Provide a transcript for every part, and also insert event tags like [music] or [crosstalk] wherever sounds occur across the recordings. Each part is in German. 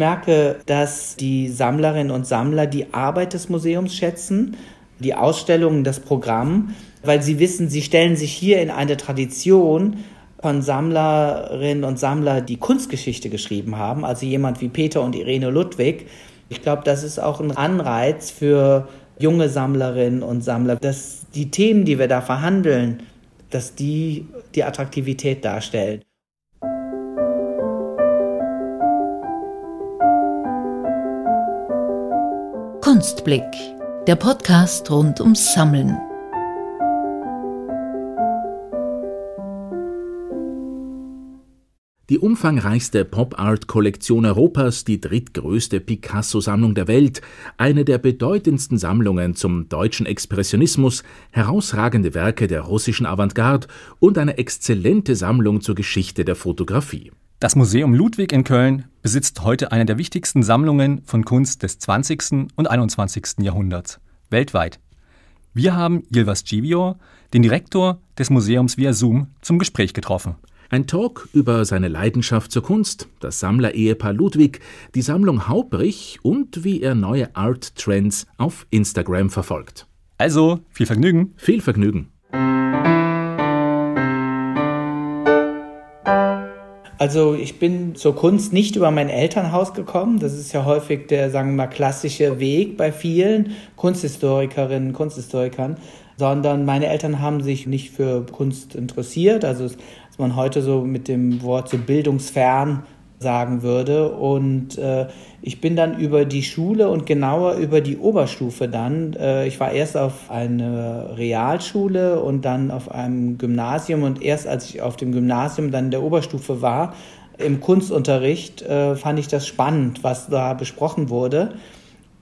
merke, dass die Sammlerinnen und Sammler die Arbeit des Museums schätzen, die Ausstellungen, das Programm, weil sie wissen, sie stellen sich hier in eine Tradition von Sammlerinnen und Sammlern, die Kunstgeschichte geschrieben haben, also jemand wie Peter und Irene Ludwig. Ich glaube, das ist auch ein Anreiz für junge Sammlerinnen und Sammler, dass die Themen, die wir da verhandeln, dass die die Attraktivität darstellen. Kunstblick, der Podcast rund ums Sammeln. Die umfangreichste Pop-Art-Kollektion Europas, die drittgrößte Picasso-Sammlung der Welt, eine der bedeutendsten Sammlungen zum deutschen Expressionismus, herausragende Werke der russischen Avantgarde und eine exzellente Sammlung zur Geschichte der Fotografie. Das Museum Ludwig in Köln besitzt heute eine der wichtigsten Sammlungen von Kunst des 20. und 21. Jahrhunderts weltweit. Wir haben Yilvas Givior, den Direktor des Museums via Zoom, zum Gespräch getroffen. Ein Talk über seine Leidenschaft zur Kunst, das Sammler-Ehepaar Ludwig, die Sammlung Haubrich und wie er neue Art-Trends auf Instagram verfolgt. Also, viel Vergnügen. Viel Vergnügen. Also ich bin zur Kunst nicht über mein Elternhaus gekommen. Das ist ja häufig der, sagen wir mal, klassische Weg bei vielen Kunsthistorikerinnen, Kunsthistorikern, sondern meine Eltern haben sich nicht für Kunst interessiert. Also man heute so mit dem Wort so bildungsfern sagen würde. Und äh, ich bin dann über die Schule und genauer über die Oberstufe dann. Äh, ich war erst auf einer Realschule und dann auf einem Gymnasium. Und erst als ich auf dem Gymnasium dann in der Oberstufe war, im Kunstunterricht, äh, fand ich das spannend, was da besprochen wurde.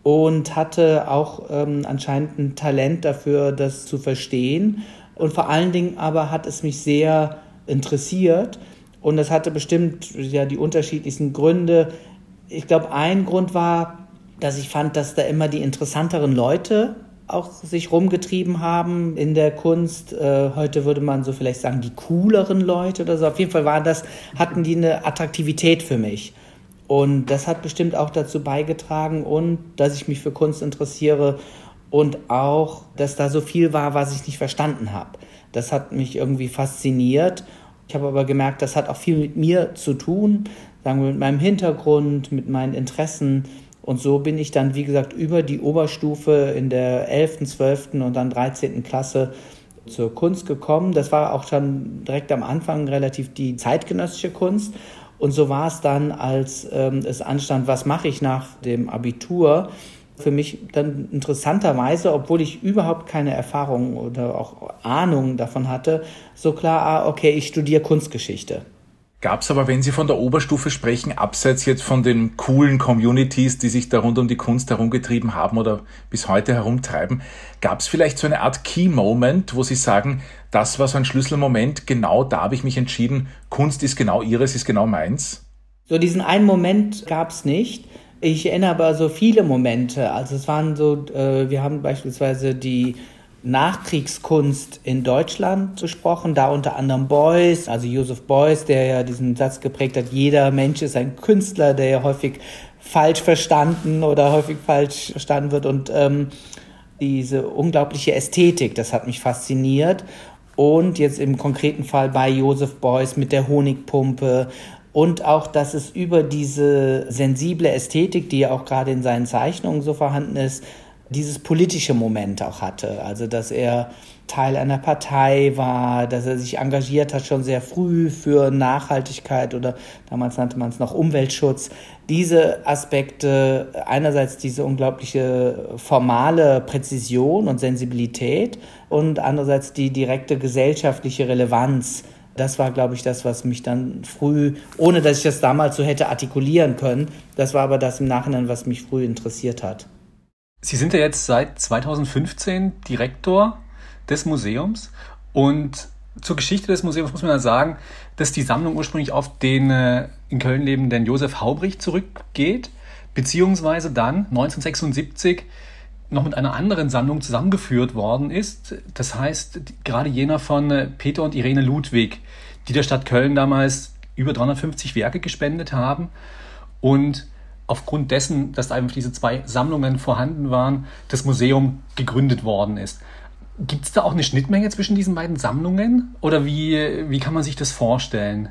Und hatte auch ähm, anscheinend ein Talent dafür, das zu verstehen. Und vor allen Dingen aber hat es mich sehr interessiert. Und das hatte bestimmt ja die unterschiedlichsten Gründe. Ich glaube, ein Grund war, dass ich fand, dass da immer die interessanteren Leute auch sich rumgetrieben haben in der Kunst. Äh, heute würde man so vielleicht sagen, die cooleren Leute oder so. Auf jeden Fall waren das, hatten die eine Attraktivität für mich. Und das hat bestimmt auch dazu beigetragen und dass ich mich für Kunst interessiere und auch, dass da so viel war, was ich nicht verstanden habe. Das hat mich irgendwie fasziniert ich habe aber gemerkt, das hat auch viel mit mir zu tun, sagen wir mit meinem Hintergrund, mit meinen Interessen. Und so bin ich dann, wie gesagt, über die Oberstufe in der 11., 12. und dann 13. Klasse zur Kunst gekommen. Das war auch schon direkt am Anfang relativ die zeitgenössische Kunst. Und so war es dann, als ähm, es anstand, was mache ich nach dem Abitur, für mich dann interessanterweise, obwohl ich überhaupt keine Erfahrung oder auch Ahnung davon hatte, so klar, ah, okay, ich studiere Kunstgeschichte. Gab es aber, wenn Sie von der Oberstufe sprechen, abseits jetzt von den coolen Communities, die sich da rund um die Kunst herumgetrieben haben oder bis heute herumtreiben, gab es vielleicht so eine Art Key-Moment, wo Sie sagen, das war so ein Schlüsselmoment, genau da habe ich mich entschieden, Kunst ist genau Ihres, ist genau meins? So diesen einen Moment gab es nicht. Ich erinnere aber so viele Momente. Also es waren so, äh, wir haben beispielsweise die Nachkriegskunst in Deutschland besprochen, da unter anderem Beuys, also Joseph Beuys, der ja diesen Satz geprägt hat, jeder Mensch ist ein Künstler, der ja häufig falsch verstanden oder häufig falsch verstanden wird und ähm, diese unglaubliche Ästhetik, das hat mich fasziniert und jetzt im konkreten Fall bei Joseph Beuys mit der Honigpumpe und auch, dass es über diese sensible Ästhetik, die ja auch gerade in seinen Zeichnungen so vorhanden ist, dieses politische Moment auch hatte. Also, dass er Teil einer Partei war, dass er sich engagiert hat schon sehr früh für Nachhaltigkeit oder damals nannte man es noch Umweltschutz. Diese Aspekte, einerseits diese unglaubliche formale Präzision und Sensibilität und andererseits die direkte gesellschaftliche Relevanz das war, glaube ich, das, was mich dann früh, ohne dass ich das damals so hätte artikulieren können, das war aber das im Nachhinein, was mich früh interessiert hat. Sie sind ja jetzt seit 2015 Direktor des Museums und zur Geschichte des Museums muss man ja sagen, dass die Sammlung ursprünglich auf den äh, in Köln lebenden Josef Haubrich zurückgeht, beziehungsweise dann 1976 noch mit einer anderen Sammlung zusammengeführt worden ist. Das heißt, gerade jener von äh, Peter und Irene Ludwig, die der Stadt Köln damals über 350 Werke gespendet haben. Und aufgrund dessen, dass da einfach diese zwei Sammlungen vorhanden waren, das Museum gegründet worden ist. Gibt es da auch eine Schnittmenge zwischen diesen beiden Sammlungen? Oder wie, wie kann man sich das vorstellen?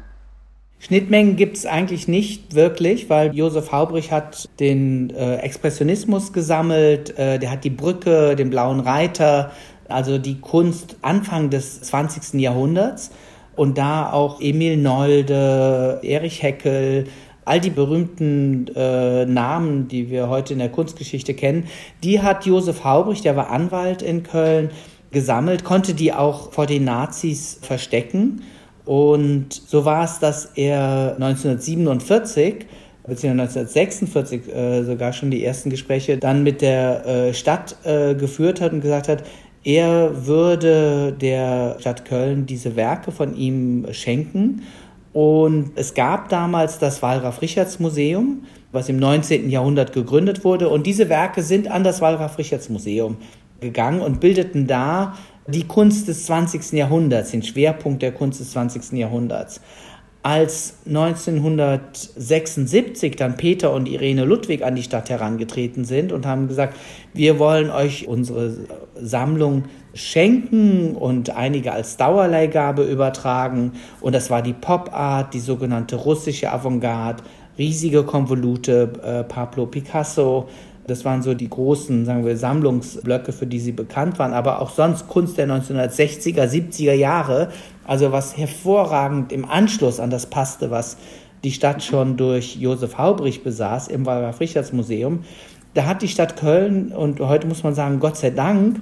Schnittmengen gibt es eigentlich nicht wirklich, weil Josef Haubrich hat den äh, Expressionismus gesammelt, äh, der hat die Brücke, den blauen Reiter, also die Kunst Anfang des 20. Jahrhunderts und da auch Emil Nolde, Erich Heckel, all die berühmten äh, Namen, die wir heute in der Kunstgeschichte kennen, die hat Josef Haubrich, der war Anwalt in Köln, gesammelt, konnte die auch vor den Nazis verstecken. Und so war es, dass er 1947 beziehungsweise 1946 äh, sogar schon die ersten Gespräche dann mit der äh, Stadt äh, geführt hat und gesagt hat, er würde der Stadt Köln diese Werke von ihm schenken. Und es gab damals das Wallraf-Richards-Museum, was im 19. Jahrhundert gegründet wurde. Und diese Werke sind an das Wallraf-Richards-Museum gegangen und bildeten da die Kunst des 20. Jahrhunderts, den Schwerpunkt der Kunst des 20. Jahrhunderts. Als 1976 dann Peter und Irene Ludwig an die Stadt herangetreten sind und haben gesagt, wir wollen euch unsere Sammlung schenken und einige als Dauerleihgabe übertragen. Und das war die Pop Art, die sogenannte russische Avantgarde, riesige Konvolute, äh, Pablo Picasso, das waren so die großen, sagen wir, Sammlungsblöcke, für die sie bekannt waren, aber auch sonst Kunst der 1960er, 70er Jahre, also was hervorragend im Anschluss an das passte, was die Stadt schon durch Josef Haubrich besaß im Wallraf-Richards-Museum. Da hat die Stadt Köln, und heute muss man sagen, Gott sei Dank,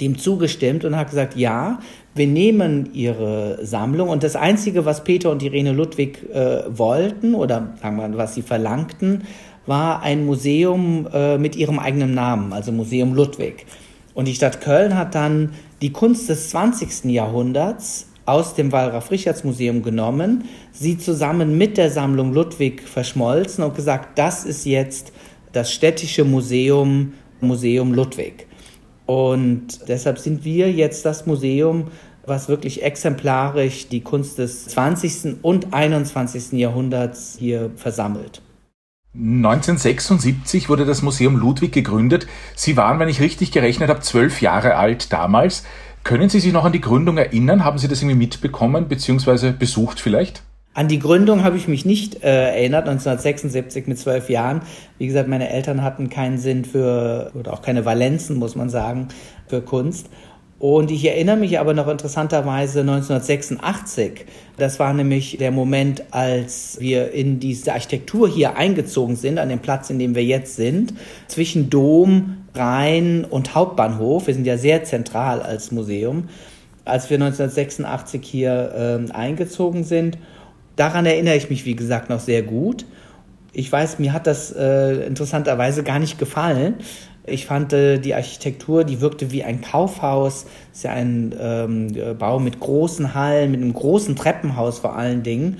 dem zugestimmt und hat gesagt, ja, wir nehmen ihre Sammlung und das Einzige, was Peter und Irene Ludwig äh, wollten oder sagen wir mal, was sie verlangten, war ein Museum äh, mit ihrem eigenen Namen, also Museum Ludwig. Und die Stadt Köln hat dann die Kunst des 20. Jahrhunderts aus dem Wallraf-Richards-Museum genommen, sie zusammen mit der Sammlung Ludwig verschmolzen und gesagt, das ist jetzt das städtische Museum, Museum Ludwig. Und deshalb sind wir jetzt das Museum, was wirklich exemplarisch die Kunst des 20. und 21. Jahrhunderts hier versammelt. 1976 wurde das Museum Ludwig gegründet. Sie waren, wenn ich richtig gerechnet habe, zwölf Jahre alt damals. Können Sie sich noch an die Gründung erinnern? Haben Sie das irgendwie mitbekommen bzw. besucht vielleicht? An die Gründung habe ich mich nicht äh, erinnert, 1976 mit zwölf Jahren. Wie gesagt, meine Eltern hatten keinen Sinn für, oder auch keine Valenzen, muss man sagen, für Kunst. Und ich erinnere mich aber noch interessanterweise 1986. Das war nämlich der Moment, als wir in diese Architektur hier eingezogen sind, an dem Platz, in dem wir jetzt sind, zwischen Dom, Rhein und Hauptbahnhof. Wir sind ja sehr zentral als Museum. Als wir 1986 hier äh, eingezogen sind, daran erinnere ich mich, wie gesagt, noch sehr gut. Ich weiß, mir hat das äh, interessanterweise gar nicht gefallen, ich fand äh, die Architektur, die wirkte wie ein Kaufhaus. Es ist ja ein ähm, Bau mit großen Hallen, mit einem großen Treppenhaus vor allen Dingen.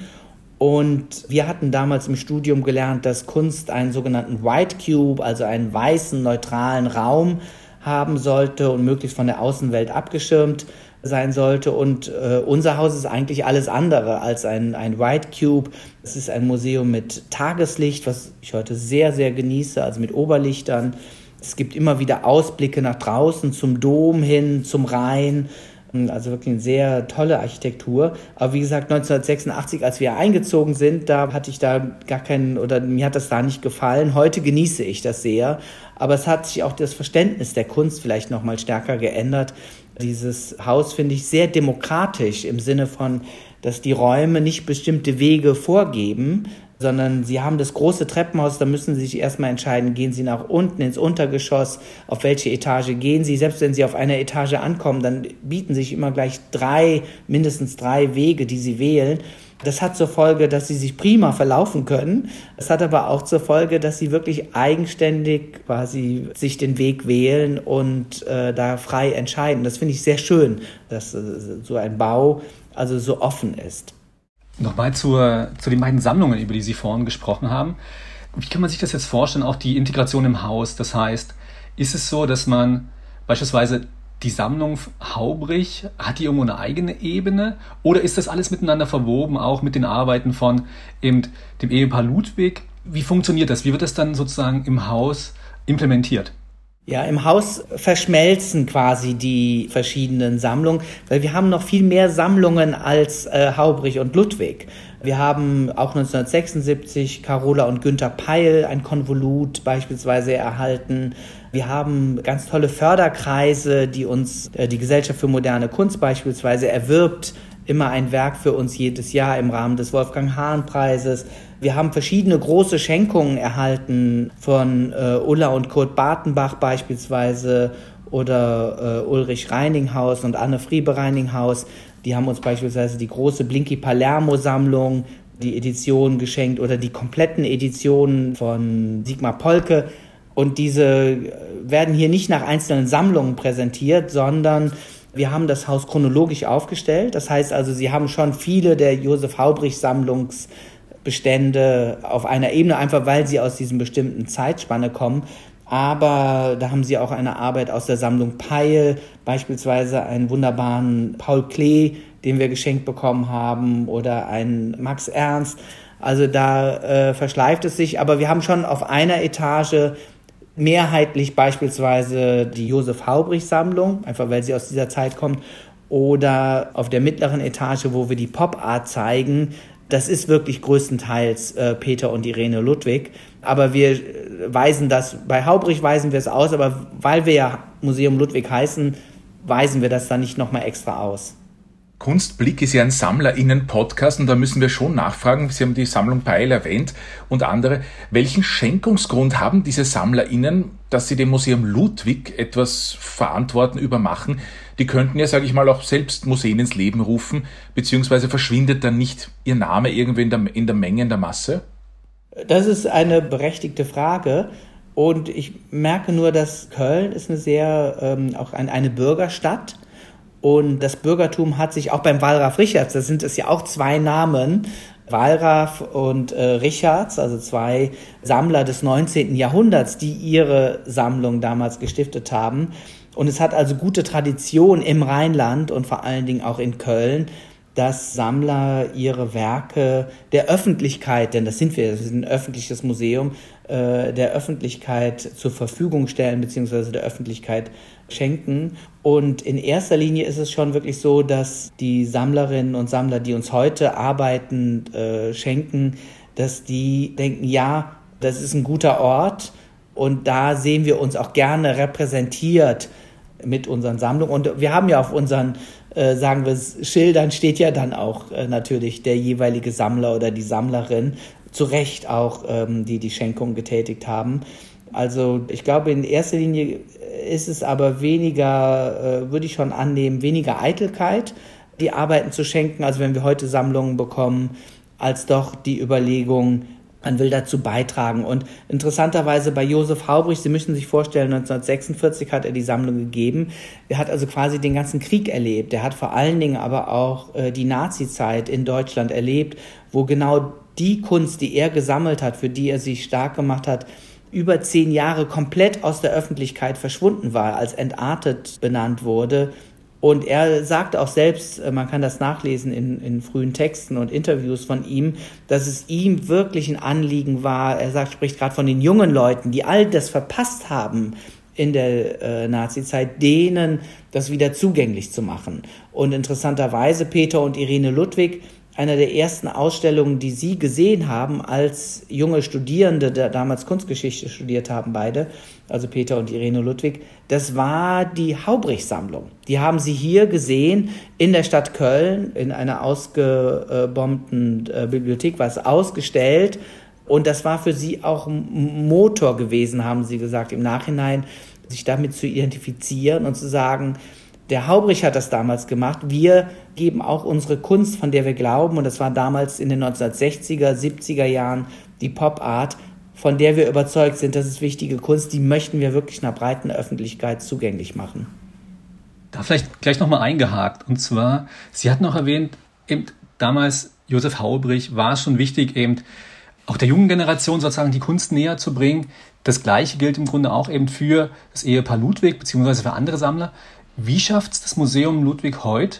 Und wir hatten damals im Studium gelernt, dass Kunst einen sogenannten White Cube, also einen weißen, neutralen Raum haben sollte und möglichst von der Außenwelt abgeschirmt sein sollte. Und äh, unser Haus ist eigentlich alles andere als ein, ein White Cube. Es ist ein Museum mit Tageslicht, was ich heute sehr, sehr genieße, also mit Oberlichtern. Es gibt immer wieder Ausblicke nach draußen, zum Dom hin, zum Rhein. Also wirklich eine sehr tolle Architektur. Aber wie gesagt, 1986, als wir eingezogen sind, da hatte ich da gar keinen, oder mir hat das da nicht gefallen. Heute genieße ich das sehr. Aber es hat sich auch das Verständnis der Kunst vielleicht nochmal stärker geändert. Dieses Haus finde ich sehr demokratisch im Sinne von, dass die Räume nicht bestimmte Wege vorgeben, sondern sie haben das große Treppenhaus, da müssen sie sich erstmal entscheiden, gehen sie nach unten ins Untergeschoss, auf welche Etage gehen sie. Selbst wenn sie auf einer Etage ankommen, dann bieten sich immer gleich drei, mindestens drei Wege, die sie wählen. Das hat zur Folge, dass sie sich prima verlaufen können. Es hat aber auch zur Folge, dass sie wirklich eigenständig quasi sich den Weg wählen und äh, da frei entscheiden. Das finde ich sehr schön, dass äh, so ein Bau also so offen ist. Nochmal zur, zu den beiden Sammlungen, über die Sie vorhin gesprochen haben. Wie kann man sich das jetzt vorstellen, auch die Integration im Haus? Das heißt, ist es so, dass man beispielsweise die Sammlung Haubrich, hat die irgendwo eine eigene Ebene? Oder ist das alles miteinander verwoben, auch mit den Arbeiten von eben dem Ehepaar Ludwig Wie funktioniert das? Wie wird das dann sozusagen im Haus implementiert? Ja, im Haus verschmelzen quasi die verschiedenen Sammlungen, weil wir haben noch viel mehr Sammlungen als äh, Haubrich und Ludwig. Wir haben auch 1976 Carola und Günther Peil ein Konvolut beispielsweise erhalten. Wir haben ganz tolle Förderkreise, die uns äh, die Gesellschaft für moderne Kunst beispielsweise erwirbt immer ein Werk für uns jedes Jahr im Rahmen des Wolfgang Hahn Preises. Wir haben verschiedene große Schenkungen erhalten von äh, Ulla und Kurt Bartenbach beispielsweise oder äh, Ulrich Reininghaus und Anne Friebe Reininghaus. Die haben uns beispielsweise die große Blinky Palermo Sammlung, die Edition geschenkt oder die kompletten Editionen von Sigmar Polke. Und diese werden hier nicht nach einzelnen Sammlungen präsentiert, sondern wir haben das Haus chronologisch aufgestellt. Das heißt also, Sie haben schon viele der Josef Haubrich Sammlungsbestände auf einer Ebene, einfach weil sie aus diesem bestimmten Zeitspanne kommen. Aber da haben Sie auch eine Arbeit aus der Sammlung Peil, beispielsweise einen wunderbaren Paul Klee, den wir geschenkt bekommen haben, oder einen Max Ernst. Also da äh, verschleift es sich, aber wir haben schon auf einer Etage mehrheitlich beispielsweise die Josef Haubrich Sammlung, einfach weil sie aus dieser Zeit kommt, oder auf der mittleren Etage, wo wir die Pop Art zeigen. Das ist wirklich größtenteils äh, Peter und Irene Ludwig. Aber wir weisen das, bei Haubrich weisen wir es aus, aber weil wir ja Museum Ludwig heißen, weisen wir das dann nicht nochmal extra aus. Kunstblick ist ja ein SammlerInnen-Podcast und da müssen wir schon nachfragen, Sie haben die Sammlung Peil erwähnt und andere, welchen Schenkungsgrund haben diese SammlerInnen, dass sie dem Museum Ludwig etwas verantworten, übermachen? Die könnten ja, sage ich mal, auch selbst Museen ins Leben rufen, beziehungsweise verschwindet dann nicht ihr Name irgendwie in der, in der Menge, in der Masse? Das ist eine berechtigte Frage. Und ich merke nur, dass Köln ist eine sehr, ähm, auch ein, eine Bürgerstadt und das Bürgertum hat sich auch beim Wallraf Richards, das sind es ja auch zwei Namen, Wallraf und äh, Richards, also zwei Sammler des 19. Jahrhunderts, die ihre Sammlung damals gestiftet haben. Und es hat also gute Tradition im Rheinland und vor allen Dingen auch in Köln, dass Sammler ihre Werke der Öffentlichkeit, denn das sind wir, das ist ein öffentliches Museum, äh, der Öffentlichkeit zur Verfügung stellen, beziehungsweise der Öffentlichkeit schenken. Und in erster Linie ist es schon wirklich so, dass die Sammlerinnen und Sammler, die uns heute arbeiten, äh, schenken, dass die denken, ja, das ist ein guter Ort und da sehen wir uns auch gerne repräsentiert mit unseren Sammlungen. Und wir haben ja auf unseren, äh, sagen wir, Schildern steht ja dann auch äh, natürlich der jeweilige Sammler oder die Sammlerin, zu Recht auch, ähm, die die Schenkung getätigt haben. Also ich glaube, in erster Linie ist es aber weniger, äh, würde ich schon annehmen, weniger Eitelkeit, die Arbeiten zu schenken, also wenn wir heute Sammlungen bekommen, als doch die Überlegung, man will dazu beitragen. Und interessanterweise bei Josef Haubrich, Sie müssen sich vorstellen, 1946 hat er die Sammlung gegeben. Er hat also quasi den ganzen Krieg erlebt. Er hat vor allen Dingen aber auch äh, die Nazi-Zeit in Deutschland erlebt, wo genau die Kunst, die er gesammelt hat, für die er sich stark gemacht hat, über zehn Jahre komplett aus der Öffentlichkeit verschwunden war, als entartet benannt wurde. Und er sagte auch selbst, äh, man kann das nachlesen in, in frühen Texten und Interviews von ihm, dass es ihm wirklich ein Anliegen war, er sagt, spricht gerade von den jungen Leuten, die all das verpasst haben in der äh, Nazi-Zeit, denen das wieder zugänglich zu machen. Und interessanterweise Peter und Irene Ludwig einer der ersten Ausstellungen, die Sie gesehen haben als junge Studierende, der damals Kunstgeschichte studiert haben, beide, also Peter und Irene Ludwig, das war die Haubrich-Sammlung. Die haben Sie hier gesehen in der Stadt Köln, in einer ausgebombten äh, Bibliothek, war es ausgestellt. Und das war für Sie auch Motor gewesen, haben Sie gesagt, im Nachhinein, sich damit zu identifizieren und zu sagen, der Haubrich hat das damals gemacht. Wir geben auch unsere Kunst, von der wir glauben, und das war damals in den 1960er, 70er Jahren die Pop Art, von der wir überzeugt sind, das ist wichtige Kunst, die möchten wir wirklich einer breiten Öffentlichkeit zugänglich machen. Da vielleicht gleich nochmal eingehakt. Und zwar, Sie hatten auch erwähnt, eben damals Josef Haubrich war es schon wichtig, eben auch der jungen Generation sozusagen die Kunst näher zu bringen. Das Gleiche gilt im Grunde auch eben für das Ehepaar Ludwig beziehungsweise für andere Sammler. Wie schafft es das Museum Ludwig heute,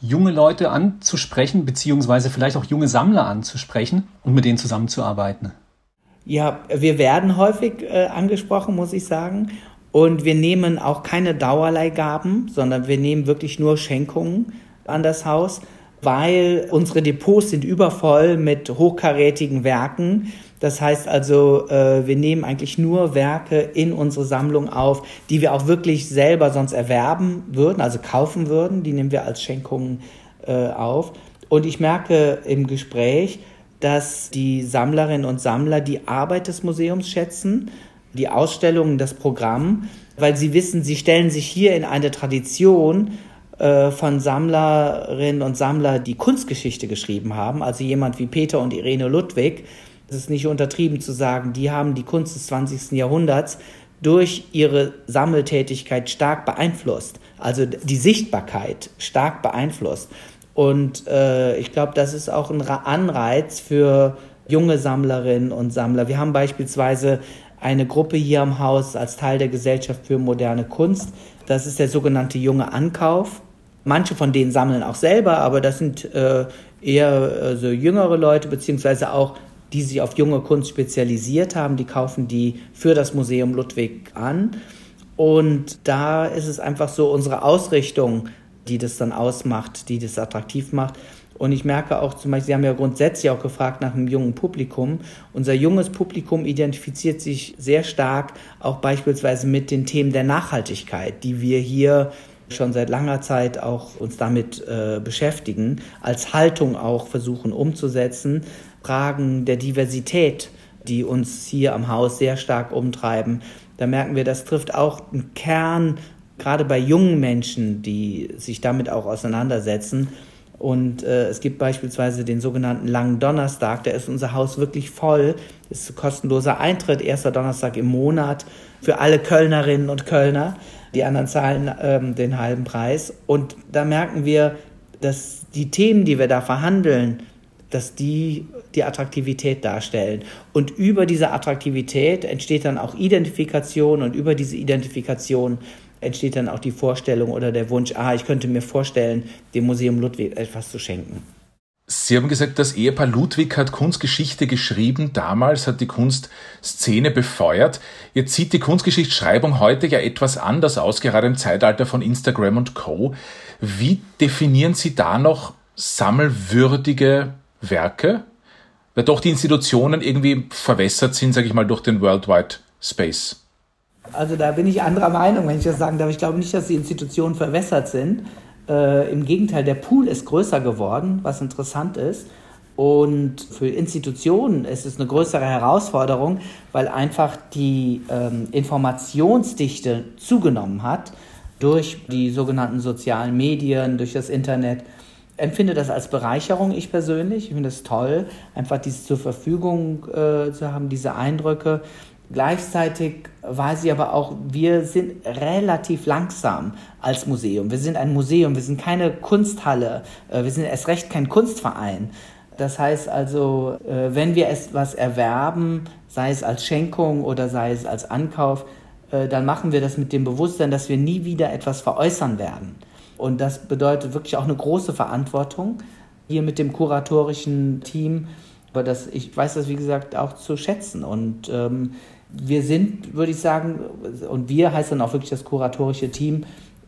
junge Leute anzusprechen, beziehungsweise vielleicht auch junge Sammler anzusprechen und mit denen zusammenzuarbeiten? Ja, wir werden häufig äh, angesprochen, muss ich sagen. Und wir nehmen auch keine Dauerleihgaben, sondern wir nehmen wirklich nur Schenkungen an das Haus, weil unsere Depots sind übervoll mit hochkarätigen Werken. Das heißt also, äh, wir nehmen eigentlich nur Werke in unsere Sammlung auf, die wir auch wirklich selber sonst erwerben würden, also kaufen würden. Die nehmen wir als Schenkungen äh, auf. Und ich merke im Gespräch, dass die Sammlerinnen und Sammler die Arbeit des Museums schätzen, die Ausstellungen, das Programm, weil sie wissen, sie stellen sich hier in eine Tradition äh, von Sammlerinnen und Sammlern, die Kunstgeschichte geschrieben haben, also jemand wie Peter und Irene Ludwig. Es ist nicht untertrieben zu sagen, die haben die Kunst des 20. Jahrhunderts durch ihre Sammeltätigkeit stark beeinflusst, also die Sichtbarkeit stark beeinflusst. Und äh, ich glaube, das ist auch ein Anreiz für junge Sammlerinnen und Sammler. Wir haben beispielsweise eine Gruppe hier im Haus als Teil der Gesellschaft für moderne Kunst. Das ist der sogenannte junge Ankauf. Manche von denen sammeln auch selber, aber das sind äh, eher äh, so jüngere Leute, beziehungsweise auch die sich auf junge Kunst spezialisiert haben, die kaufen die für das Museum Ludwig an. Und da ist es einfach so unsere Ausrichtung, die das dann ausmacht, die das attraktiv macht. Und ich merke auch zum Beispiel, Sie haben ja grundsätzlich auch gefragt nach einem jungen Publikum. Unser junges Publikum identifiziert sich sehr stark auch beispielsweise mit den Themen der Nachhaltigkeit, die wir hier schon seit langer Zeit auch uns damit äh, beschäftigen, als Haltung auch versuchen umzusetzen. Fragen der Diversität, die uns hier am Haus sehr stark umtreiben. Da merken wir, das trifft auch einen Kern gerade bei jungen Menschen, die sich damit auch auseinandersetzen. Und äh, es gibt beispielsweise den sogenannten Langen Donnerstag, da ist unser Haus wirklich voll. Das ist kostenloser Eintritt, erster Donnerstag im Monat für alle Kölnerinnen und Kölner. Die anderen zahlen ähm, den halben Preis. Und da merken wir, dass die Themen, die wir da verhandeln, dass die die Attraktivität darstellen. Und über diese Attraktivität entsteht dann auch Identifikation und über diese Identifikation entsteht dann auch die Vorstellung oder der Wunsch, ah, ich könnte mir vorstellen, dem Museum Ludwig etwas zu schenken. Sie haben gesagt, das Ehepaar Ludwig hat Kunstgeschichte geschrieben, damals hat die Kunstszene befeuert. Jetzt sieht die Kunstgeschichtsschreibung heute ja etwas anders aus, gerade im Zeitalter von Instagram und Co. Wie definieren Sie da noch sammelwürdige Werke? Weil doch die Institutionen irgendwie verwässert sind, sage ich mal, durch den Worldwide Space. Also da bin ich anderer Meinung, wenn ich das sagen darf. Ich glaube nicht, dass die Institutionen verwässert sind. Äh, Im Gegenteil, der Pool ist größer geworden, was interessant ist. Und für Institutionen ist es eine größere Herausforderung, weil einfach die ähm, Informationsdichte zugenommen hat durch die sogenannten sozialen Medien, durch das Internet. Empfinde das als Bereicherung, ich persönlich. Ich finde es toll, einfach dies zur Verfügung äh, zu haben, diese Eindrücke. Gleichzeitig weiß ich aber auch, wir sind relativ langsam als Museum. Wir sind ein Museum, wir sind keine Kunsthalle, äh, wir sind erst recht kein Kunstverein. Das heißt also, äh, wenn wir etwas erwerben, sei es als Schenkung oder sei es als Ankauf, äh, dann machen wir das mit dem Bewusstsein, dass wir nie wieder etwas veräußern werden. Und das bedeutet wirklich auch eine große Verantwortung hier mit dem kuratorischen Team. Aber das, ich weiß das, wie gesagt, auch zu schätzen. Und ähm, wir sind, würde ich sagen, und wir heißt dann auch wirklich das kuratorische Team,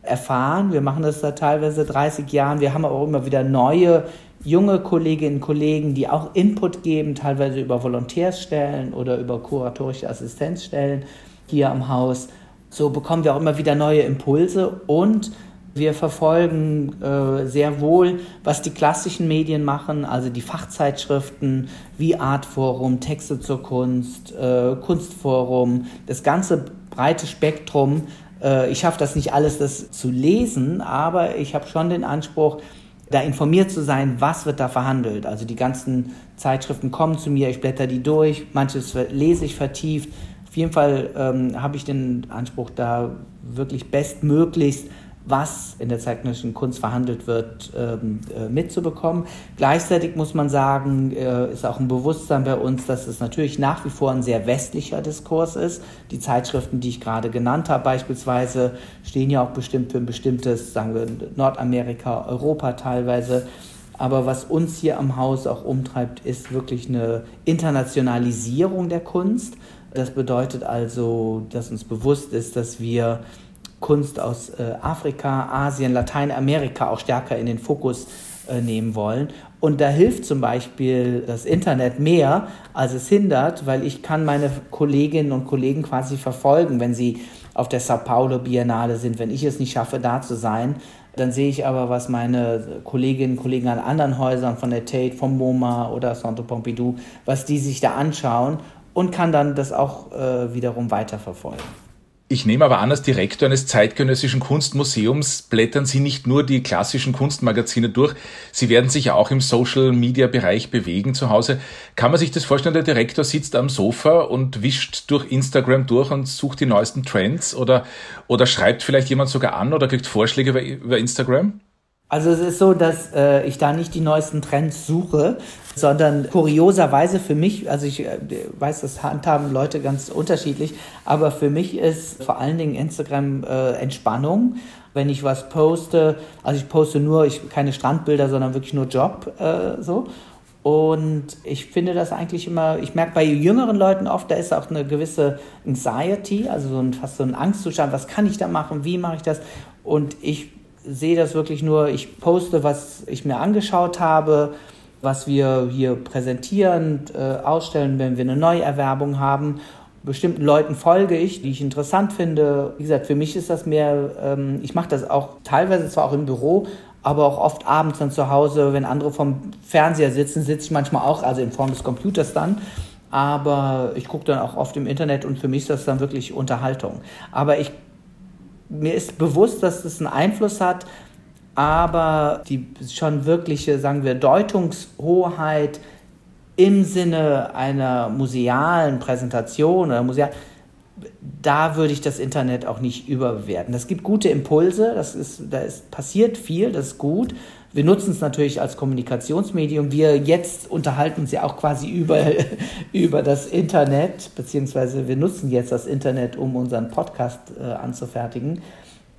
erfahren. Wir machen das seit teilweise 30 Jahren. Wir haben auch immer wieder neue, junge Kolleginnen und Kollegen, die auch Input geben, teilweise über Volontärsstellen oder über kuratorische Assistenzstellen hier am Haus. So bekommen wir auch immer wieder neue Impulse und wir verfolgen äh, sehr wohl, was die klassischen Medien machen, also die Fachzeitschriften wie Artforum, Texte zur Kunst, äh, Kunstforum, das ganze breite Spektrum. Äh, ich schaffe das nicht alles, das zu lesen, aber ich habe schon den Anspruch, da informiert zu sein, was wird da verhandelt. Also die ganzen Zeitschriften kommen zu mir, ich blätter die durch, manches lese ich vertieft. Auf jeden Fall ähm, habe ich den Anspruch, da wirklich bestmöglichst was in der zeitgenössischen Kunst verhandelt wird, ähm, äh, mitzubekommen. Gleichzeitig muss man sagen, äh, ist auch ein Bewusstsein bei uns, dass es natürlich nach wie vor ein sehr westlicher Diskurs ist. Die Zeitschriften, die ich gerade genannt habe, beispielsweise, stehen ja auch bestimmt für ein bestimmtes, sagen wir, Nordamerika, Europa teilweise. Aber was uns hier am Haus auch umtreibt, ist wirklich eine Internationalisierung der Kunst. Das bedeutet also, dass uns bewusst ist, dass wir Kunst aus äh, Afrika, Asien, Lateinamerika auch stärker in den Fokus äh, nehmen wollen. Und da hilft zum Beispiel das Internet mehr, als es hindert, weil ich kann meine Kolleginnen und Kollegen quasi verfolgen, wenn sie auf der Sao Paulo Biennale sind. Wenn ich es nicht schaffe, da zu sein, dann sehe ich aber, was meine Kolleginnen und Kollegen an anderen Häusern von der Tate, vom MoMA oder Centre Pompidou, was die sich da anschauen und kann dann das auch äh, wiederum weiterverfolgen. Ich nehme aber an, als Direktor eines zeitgenössischen Kunstmuseums blättern Sie nicht nur die klassischen Kunstmagazine durch, Sie werden sich auch im Social-Media-Bereich bewegen zu Hause. Kann man sich das vorstellen, der Direktor sitzt am Sofa und wischt durch Instagram durch und sucht die neuesten Trends oder, oder schreibt vielleicht jemand sogar an oder kriegt Vorschläge über, über Instagram? Also es ist so, dass äh, ich da nicht die neuesten Trends suche, sondern kurioserweise für mich, also ich äh, weiß, das handhaben Leute ganz unterschiedlich, aber für mich ist vor allen Dingen Instagram äh, Entspannung. Wenn ich was poste, also ich poste nur, ich keine Strandbilder, sondern wirklich nur Job äh, so. Und ich finde das eigentlich immer, ich merke bei jüngeren Leuten oft, da ist auch eine gewisse Anxiety, also so ein, fast so ein Angstzustand, was kann ich da machen, wie mache ich das? Und ich sehe das wirklich nur, ich poste, was ich mir angeschaut habe, was wir hier präsentieren, äh, ausstellen, wenn wir eine Neuerwerbung haben. Bestimmten Leuten folge ich, die ich interessant finde. Wie gesagt, für mich ist das mehr, ähm, ich mache das auch teilweise zwar auch im Büro, aber auch oft abends dann zu Hause, wenn andere vom Fernseher sitzen, sitze ich manchmal auch, also in Form des Computers dann. Aber ich gucke dann auch oft im Internet und für mich ist das dann wirklich Unterhaltung. Aber ich mir ist bewusst, dass das einen Einfluss hat, aber die schon wirkliche, sagen wir, Deutungshoheit im Sinne einer musealen Präsentation oder museal, da würde ich das Internet auch nicht überbewerten. Das gibt gute Impulse, das ist, da ist passiert viel, das ist gut. Wir nutzen es natürlich als Kommunikationsmedium. Wir jetzt unterhalten uns ja auch quasi über, [laughs] über das Internet, beziehungsweise wir nutzen jetzt das Internet, um unseren Podcast äh, anzufertigen.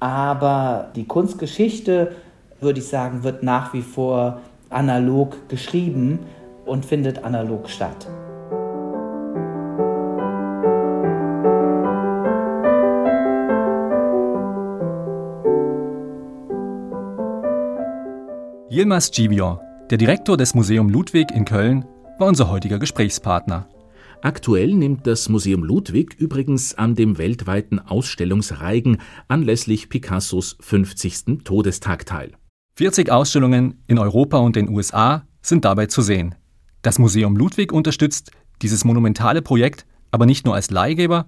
Aber die Kunstgeschichte, würde ich sagen, wird nach wie vor analog geschrieben und findet analog statt. Yilmaz Gibior, der Direktor des Museum Ludwig in Köln, war unser heutiger Gesprächspartner. Aktuell nimmt das Museum Ludwig übrigens an dem weltweiten Ausstellungsreigen anlässlich Picassos 50. Todestag teil. 40 Ausstellungen in Europa und den USA sind dabei zu sehen. Das Museum Ludwig unterstützt dieses monumentale Projekt aber nicht nur als Leihgeber,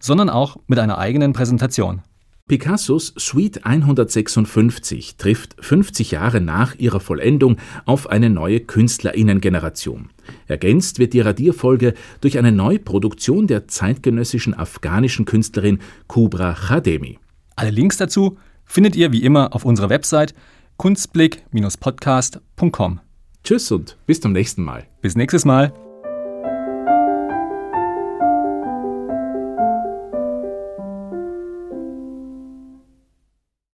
sondern auch mit einer eigenen Präsentation. Picassos Suite 156 trifft 50 Jahre nach ihrer Vollendung auf eine neue Künstlerinnengeneration. Ergänzt wird die Radierfolge durch eine Neuproduktion der zeitgenössischen afghanischen Künstlerin Kubra Khademi. Alle Links dazu findet ihr wie immer auf unserer Website kunstblick-podcast.com. Tschüss und bis zum nächsten Mal. Bis nächstes Mal.